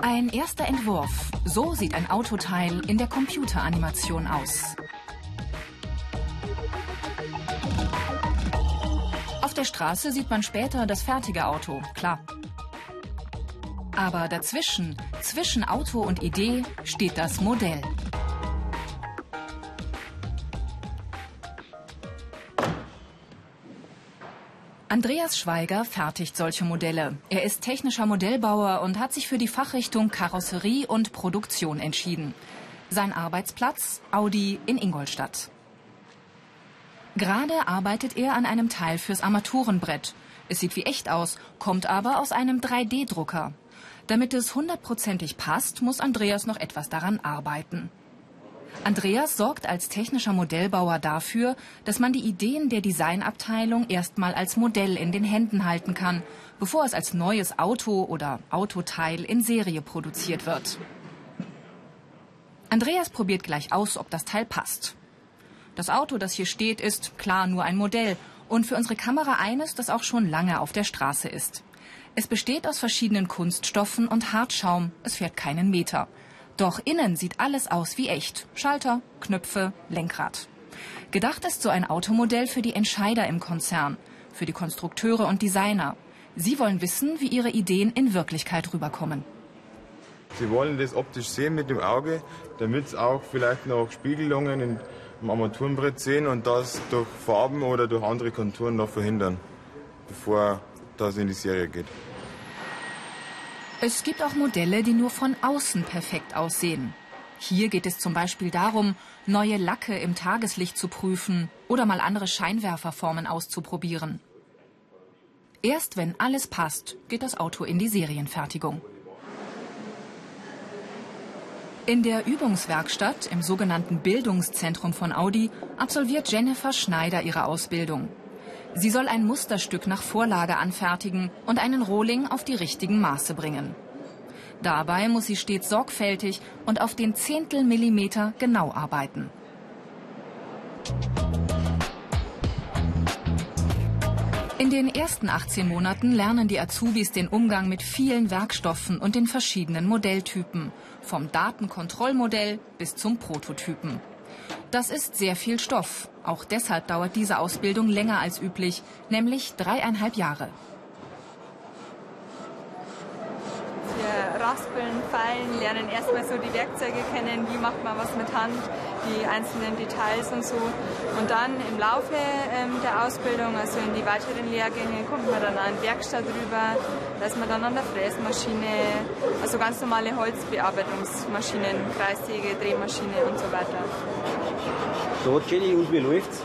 Ein erster Entwurf. So sieht ein Autoteil in der Computeranimation aus. Auf der Straße sieht man später das fertige Auto, klar. Aber dazwischen, zwischen Auto und Idee, steht das Modell. Andreas Schweiger fertigt solche Modelle. Er ist technischer Modellbauer und hat sich für die Fachrichtung Karosserie und Produktion entschieden. Sein Arbeitsplatz Audi in Ingolstadt. Gerade arbeitet er an einem Teil fürs Armaturenbrett. Es sieht wie echt aus, kommt aber aus einem 3D-Drucker. Damit es hundertprozentig passt, muss Andreas noch etwas daran arbeiten. Andreas sorgt als technischer Modellbauer dafür, dass man die Ideen der Designabteilung erstmal als Modell in den Händen halten kann, bevor es als neues Auto oder Autoteil in Serie produziert wird. Andreas probiert gleich aus, ob das Teil passt. Das Auto, das hier steht, ist klar nur ein Modell und für unsere Kamera eines, das auch schon lange auf der Straße ist. Es besteht aus verschiedenen Kunststoffen und Hartschaum. Es fährt keinen Meter. Doch innen sieht alles aus wie echt. Schalter, Knöpfe, Lenkrad. Gedacht ist so ein Automodell für die Entscheider im Konzern, für die Konstrukteure und Designer. Sie wollen wissen, wie ihre Ideen in Wirklichkeit rüberkommen. Sie wollen das optisch sehen mit dem Auge, damit sie auch vielleicht noch Spiegelungen im Armaturenbrett sehen und das durch Farben oder durch andere Konturen noch verhindern, bevor das in die Serie geht. Es gibt auch Modelle, die nur von außen perfekt aussehen. Hier geht es zum Beispiel darum, neue Lacke im Tageslicht zu prüfen oder mal andere Scheinwerferformen auszuprobieren. Erst wenn alles passt, geht das Auto in die Serienfertigung. In der Übungswerkstatt im sogenannten Bildungszentrum von Audi absolviert Jennifer Schneider ihre Ausbildung. Sie soll ein Musterstück nach Vorlage anfertigen und einen Rohling auf die richtigen Maße bringen. Dabei muss sie stets sorgfältig und auf den Zehntelmillimeter genau arbeiten. In den ersten 18 Monaten lernen die Azubis den Umgang mit vielen Werkstoffen und den verschiedenen Modelltypen, vom Datenkontrollmodell bis zum Prototypen. Das ist sehr viel Stoff. Auch deshalb dauert diese Ausbildung länger als üblich, nämlich dreieinhalb Jahre. Wir raspeln, feilen, lernen erstmal so die Werkzeuge kennen, wie macht man was mit Hand, die einzelnen Details und so. Und dann im Laufe ähm, der Ausbildung, also in die weiteren Lehrgänge, kommt man dann an Werkstatt rüber, da ist man dann an der Fräsmaschine, also ganz normale Holzbearbeitungsmaschinen, Kreissäge, Drehmaschine und so weiter. So, Jenny, und wie läuft's?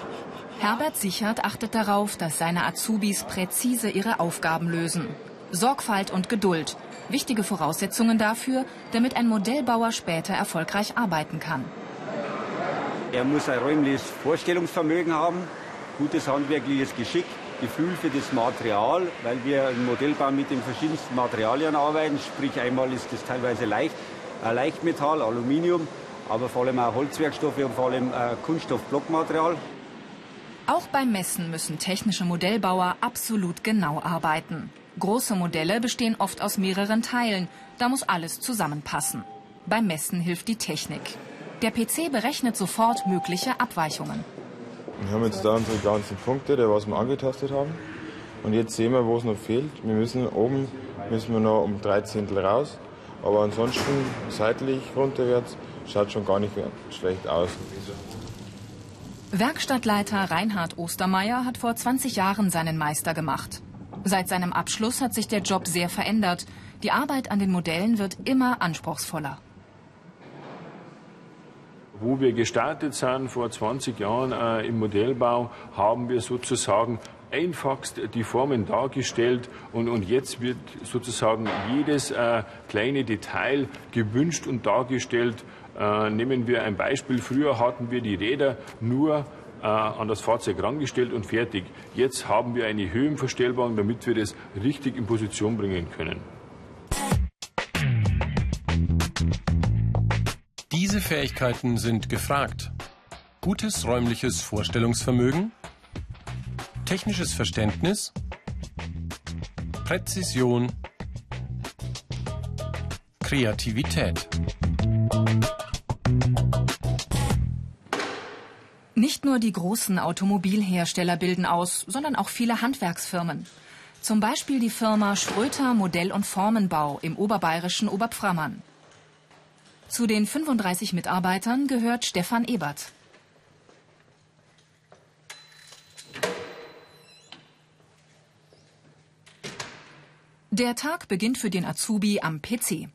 Herbert Sichert achtet darauf, dass seine Azubis präzise ihre Aufgaben lösen. Sorgfalt und Geduld. Wichtige Voraussetzungen dafür, damit ein Modellbauer später erfolgreich arbeiten kann. Er muss ein räumliches Vorstellungsvermögen haben, gutes handwerkliches Geschick, Gefühl für das Material, weil wir im Modellbau mit den verschiedensten Materialien arbeiten. Sprich, einmal ist das teilweise leicht, äh, Leichtmetall, Aluminium, aber vor allem auch Holzwerkstoffe und vor allem äh, Kunststoffblockmaterial. Auch beim Messen müssen technische Modellbauer absolut genau arbeiten. Große Modelle bestehen oft aus mehreren Teilen. Da muss alles zusammenpassen. Beim Messen hilft die Technik. Der PC berechnet sofort mögliche Abweichungen. Wir haben jetzt da unsere ganzen Punkte, die was wir angetastet haben. Und jetzt sehen wir, wo es noch fehlt. Wir müssen oben müssen wir noch um drei Zehntel raus. Aber ansonsten seitlich runterwärts schaut schon gar nicht schlecht aus. Werkstattleiter Reinhard Ostermeier hat vor 20 Jahren seinen Meister gemacht. Seit seinem Abschluss hat sich der Job sehr verändert. Die Arbeit an den Modellen wird immer anspruchsvoller. Wo wir gestartet sind vor 20 Jahren äh, im Modellbau, haben wir sozusagen vereinfachst die Formen dargestellt und, und jetzt wird sozusagen jedes äh, kleine Detail gewünscht und dargestellt. Äh, nehmen wir ein Beispiel. Früher hatten wir die Räder nur äh, an das Fahrzeug rangestellt und fertig. Jetzt haben wir eine Höhenverstellbarung, damit wir das richtig in Position bringen können. Diese Fähigkeiten sind gefragt. Gutes räumliches Vorstellungsvermögen, technisches Verständnis, Präzision, Kreativität. Nicht nur die großen Automobilhersteller bilden aus, sondern auch viele Handwerksfirmen. Zum Beispiel die Firma Schröter Modell- und Formenbau im oberbayerischen Oberpframmern. Zu den 35 Mitarbeitern gehört Stefan Ebert. Der Tag beginnt für den Azubi am PC.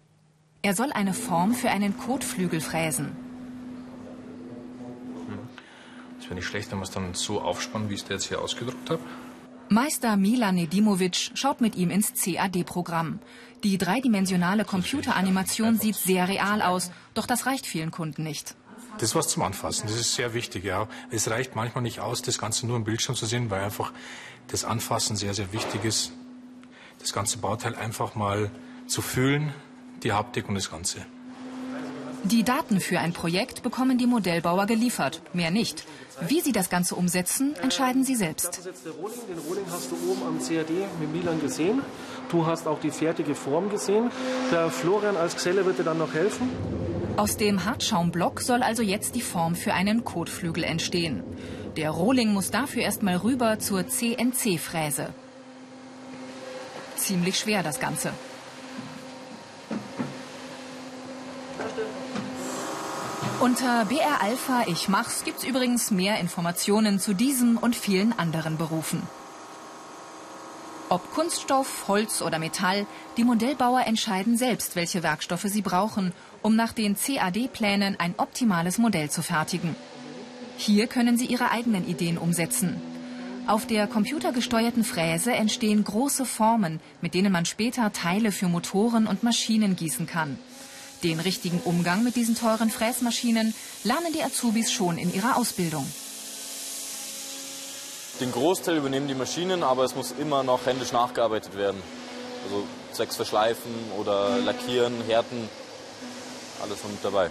Er soll eine Form für einen Kotflügel fräsen. Es wäre nicht schlecht, wenn wir es dann so aufspannen, wie ich es jetzt hier ausgedruckt habe. Meister Milan Nedimovic schaut mit ihm ins CAD-Programm. Die dreidimensionale Computeranimation sieht sehr real aus, doch das reicht vielen Kunden nicht. Das was zum Anfassen, das ist sehr wichtig, ja. Es reicht manchmal nicht aus, das Ganze nur im Bildschirm zu sehen, weil einfach das Anfassen sehr, sehr wichtig ist das ganze Bauteil einfach mal zu fühlen, die Haptik und das Ganze. Die Daten für ein Projekt bekommen die Modellbauer geliefert, mehr nicht. Wie sie das Ganze umsetzen, entscheiden sie selbst. Das ist jetzt der Rohling. Den Rohling hast du oben am CAD mit Milan gesehen. Du hast auch die fertige Form gesehen. Der Florian als Geselle wird dir dann noch helfen. Aus dem Hartschaumblock soll also jetzt die Form für einen Kotflügel entstehen. Der Rohling muss dafür erstmal rüber zur CNC-Fräse ziemlich schwer, das Ganze. Unter BR Alpha Ich Mach's gibt's übrigens mehr Informationen zu diesem und vielen anderen Berufen. Ob Kunststoff, Holz oder Metall, die Modellbauer entscheiden selbst, welche Werkstoffe sie brauchen, um nach den CAD-Plänen ein optimales Modell zu fertigen. Hier können sie ihre eigenen Ideen umsetzen. Auf der computergesteuerten Fräse entstehen große Formen, mit denen man später Teile für Motoren und Maschinen gießen kann. Den richtigen Umgang mit diesen teuren Fräsmaschinen lernen die Azubis schon in ihrer Ausbildung. Den Großteil übernehmen die Maschinen, aber es muss immer noch händisch nachgearbeitet werden. Also zwecks Verschleifen oder Lackieren, Härten, alles noch mit dabei.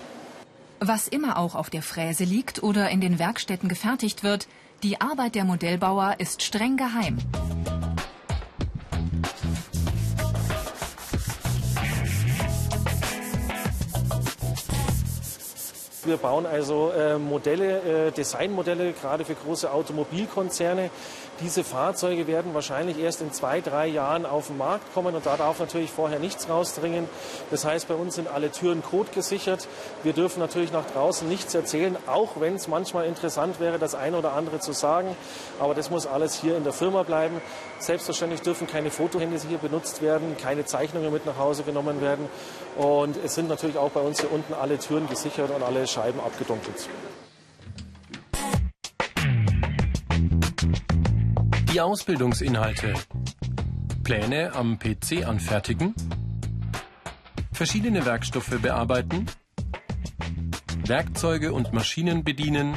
Was immer auch auf der Fräse liegt oder in den Werkstätten gefertigt wird, die Arbeit der Modellbauer ist streng geheim. Wir bauen also äh, Modelle, äh, Designmodelle, gerade für große Automobilkonzerne. Diese Fahrzeuge werden wahrscheinlich erst in zwei, drei Jahren auf den Markt kommen und da darf natürlich vorher nichts rausdringen. Das heißt, bei uns sind alle Türen codegesichert. Wir dürfen natürlich nach draußen nichts erzählen, auch wenn es manchmal interessant wäre, das eine oder andere zu sagen. Aber das muss alles hier in der Firma bleiben. Selbstverständlich dürfen keine Fotohände hier benutzt werden, keine Zeichnungen mit nach Hause genommen werden. Und es sind natürlich auch bei uns hier unten alle Türen gesichert und alle Scheiben abgedunkelt. Die Ausbildungsinhalte. Pläne am PC anfertigen. Verschiedene Werkstoffe bearbeiten. Werkzeuge und Maschinen bedienen.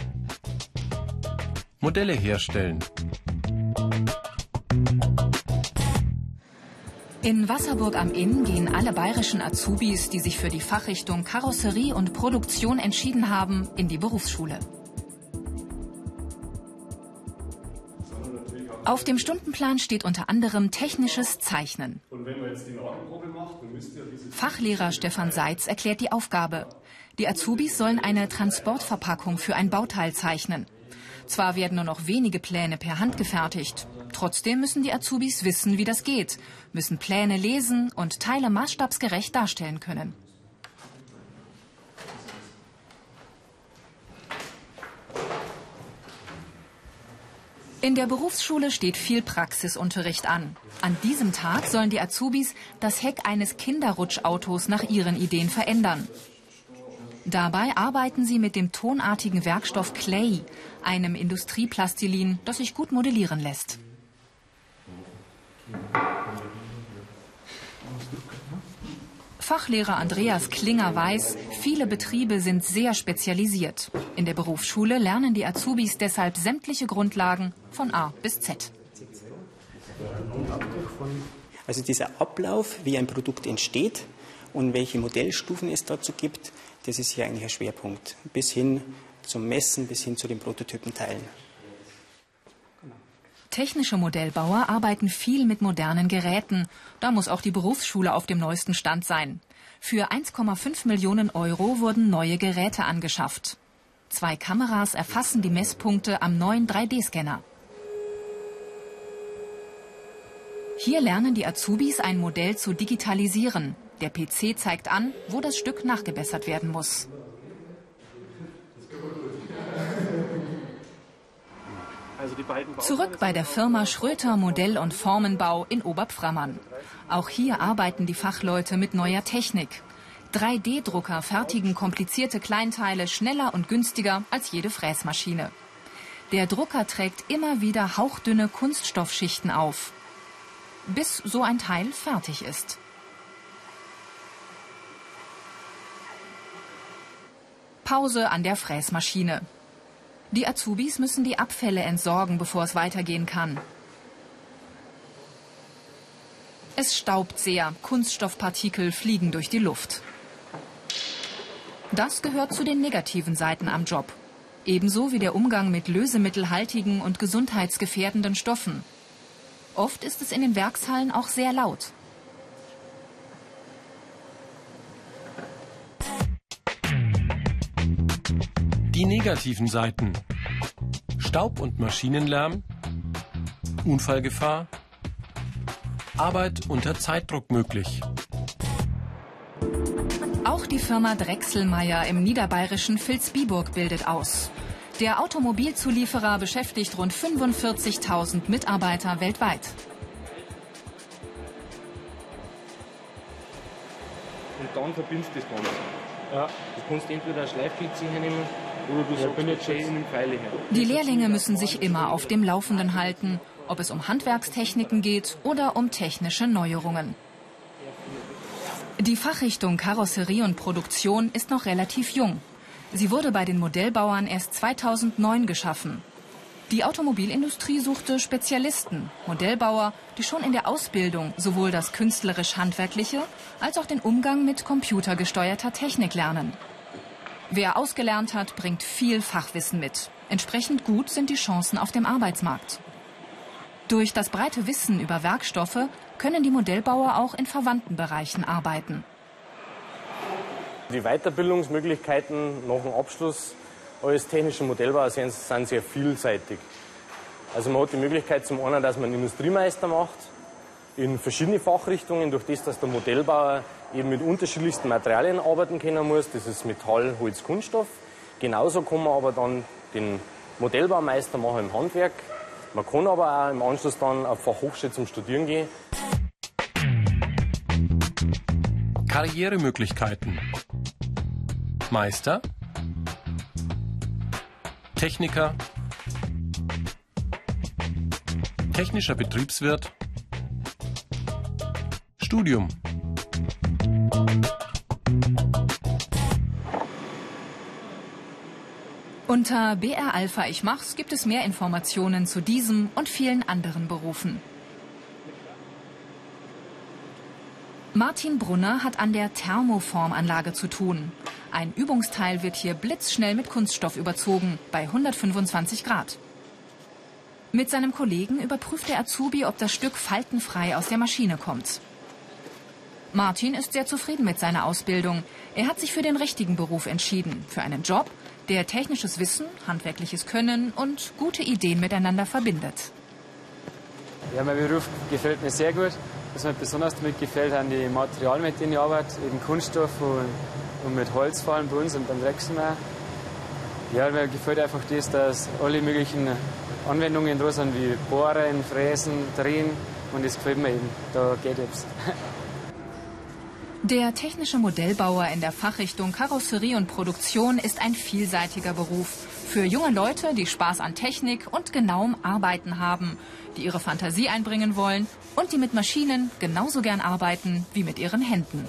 Modelle herstellen. In Wasserburg am Inn gehen alle bayerischen Azubis, die sich für die Fachrichtung Karosserie und Produktion entschieden haben, in die Berufsschule. Auf dem Stundenplan steht unter anderem technisches Zeichnen. Fachlehrer Stefan Seitz erklärt die Aufgabe. Die Azubis sollen eine Transportverpackung für ein Bauteil zeichnen. Zwar werden nur noch wenige Pläne per Hand gefertigt. Trotzdem müssen die Azubis wissen, wie das geht, müssen Pläne lesen und Teile maßstabsgerecht darstellen können. In der Berufsschule steht viel Praxisunterricht an. An diesem Tag sollen die Azubis das Heck eines Kinderrutschautos nach ihren Ideen verändern. Dabei arbeiten sie mit dem tonartigen Werkstoff Clay, einem Industrieplastilin, das sich gut modellieren lässt. Fachlehrer Andreas Klinger weiß, viele Betriebe sind sehr spezialisiert. In der Berufsschule lernen die Azubis deshalb sämtliche Grundlagen von A bis Z. Also dieser Ablauf, wie ein Produkt entsteht und welche Modellstufen es dazu gibt, das ist hier eigentlich ein Schwerpunkt. Bis hin zum Messen, bis hin zu den Prototypenteilen. Technische Modellbauer arbeiten viel mit modernen Geräten. Da muss auch die Berufsschule auf dem neuesten Stand sein. Für 1,5 Millionen Euro wurden neue Geräte angeschafft. Zwei Kameras erfassen die Messpunkte am neuen 3D-Scanner. Hier lernen die Azubis ein Modell zu digitalisieren. Der PC zeigt an, wo das Stück nachgebessert werden muss. Zurück bei der Firma Schröter Modell- und Formenbau in Oberpframmern. Auch hier arbeiten die Fachleute mit neuer Technik. 3D-Drucker fertigen komplizierte Kleinteile schneller und günstiger als jede Fräsmaschine. Der Drucker trägt immer wieder hauchdünne Kunststoffschichten auf, bis so ein Teil fertig ist. Pause an der Fräsmaschine. Die Azubis müssen die Abfälle entsorgen, bevor es weitergehen kann. Es staubt sehr, Kunststoffpartikel fliegen durch die Luft. Das gehört zu den negativen Seiten am Job. Ebenso wie der Umgang mit lösemittelhaltigen und gesundheitsgefährdenden Stoffen. Oft ist es in den Werkshallen auch sehr laut. Negativen Seiten. Staub und Maschinenlärm, Unfallgefahr, Arbeit unter Zeitdruck möglich. Auch die Firma Drechselmeier im niederbayerischen Vilsbiburg bildet aus. Der Automobilzulieferer beschäftigt rund 45.000 Mitarbeiter weltweit. Und dann verbindest du das Ganze. Ja. Du kannst entweder ein Schleifklitze hernehmen Die Lehrlinge müssen sich immer auf dem Laufenden halten, ob es um Handwerkstechniken geht oder um technische Neuerungen. Die Fachrichtung Karosserie und Produktion ist noch relativ jung. Sie wurde bei den Modellbauern erst 2009 geschaffen. Die Automobilindustrie suchte Spezialisten, Modellbauer, die schon in der Ausbildung sowohl das künstlerisch-handwerkliche als auch den Umgang mit computergesteuerter Technik lernen. Wer ausgelernt hat, bringt viel Fachwissen mit. Entsprechend gut sind die Chancen auf dem Arbeitsmarkt. Durch das breite Wissen über Werkstoffe können die Modellbauer auch in verwandten Bereichen arbeiten. Die Weiterbildungsmöglichkeiten nach dem Abschluss als technischer Modellbauer sind, sind sehr vielseitig. Also man hat die Möglichkeit zum einen, dass man Industriemeister macht, in verschiedene Fachrichtungen, durch das, dass der Modellbauer eben mit unterschiedlichsten Materialien arbeiten können muss. Das ist Metall, Holz, Kunststoff. Genauso kann man aber dann den Modellbaumeister machen im Handwerk. Man kann aber auch im Anschluss dann auf Fachhochschule zum Studieren gehen. Karrieremöglichkeiten. Meister, Techniker, technischer Betriebswirt, Studium. Unter BR Alpha Ich Mach's gibt es mehr Informationen zu diesem und vielen anderen Berufen. Martin Brunner hat an der Thermoformanlage zu tun. Ein Übungsteil wird hier blitzschnell mit Kunststoff überzogen, bei 125 Grad. Mit seinem Kollegen überprüft der Azubi, ob das Stück faltenfrei aus der Maschine kommt. Martin ist sehr zufrieden mit seiner Ausbildung. Er hat sich für den richtigen Beruf entschieden, für einen Job, der technisches Wissen, handwerkliches Können und gute Ideen miteinander verbindet. Ja, mein Beruf gefällt mir sehr gut. Was mir besonders damit gefällt, sind die Materialien, mit denen ich arbeite, eben Kunststoff und und mit Holz vor allem bei uns und beim Drechselmeier. Ja, mir gefällt einfach das, dass alle möglichen Anwendungen da sind, wie Bohren, Fräsen, Drehen und das gefällt mir eben. Da geht es. Der technische Modellbauer in der Fachrichtung Karosserie und Produktion ist ein vielseitiger Beruf. Für junge Leute, die Spaß an Technik und genauem Arbeiten haben, die ihre Fantasie einbringen wollen und die mit Maschinen genauso gern arbeiten wie mit ihren Händen.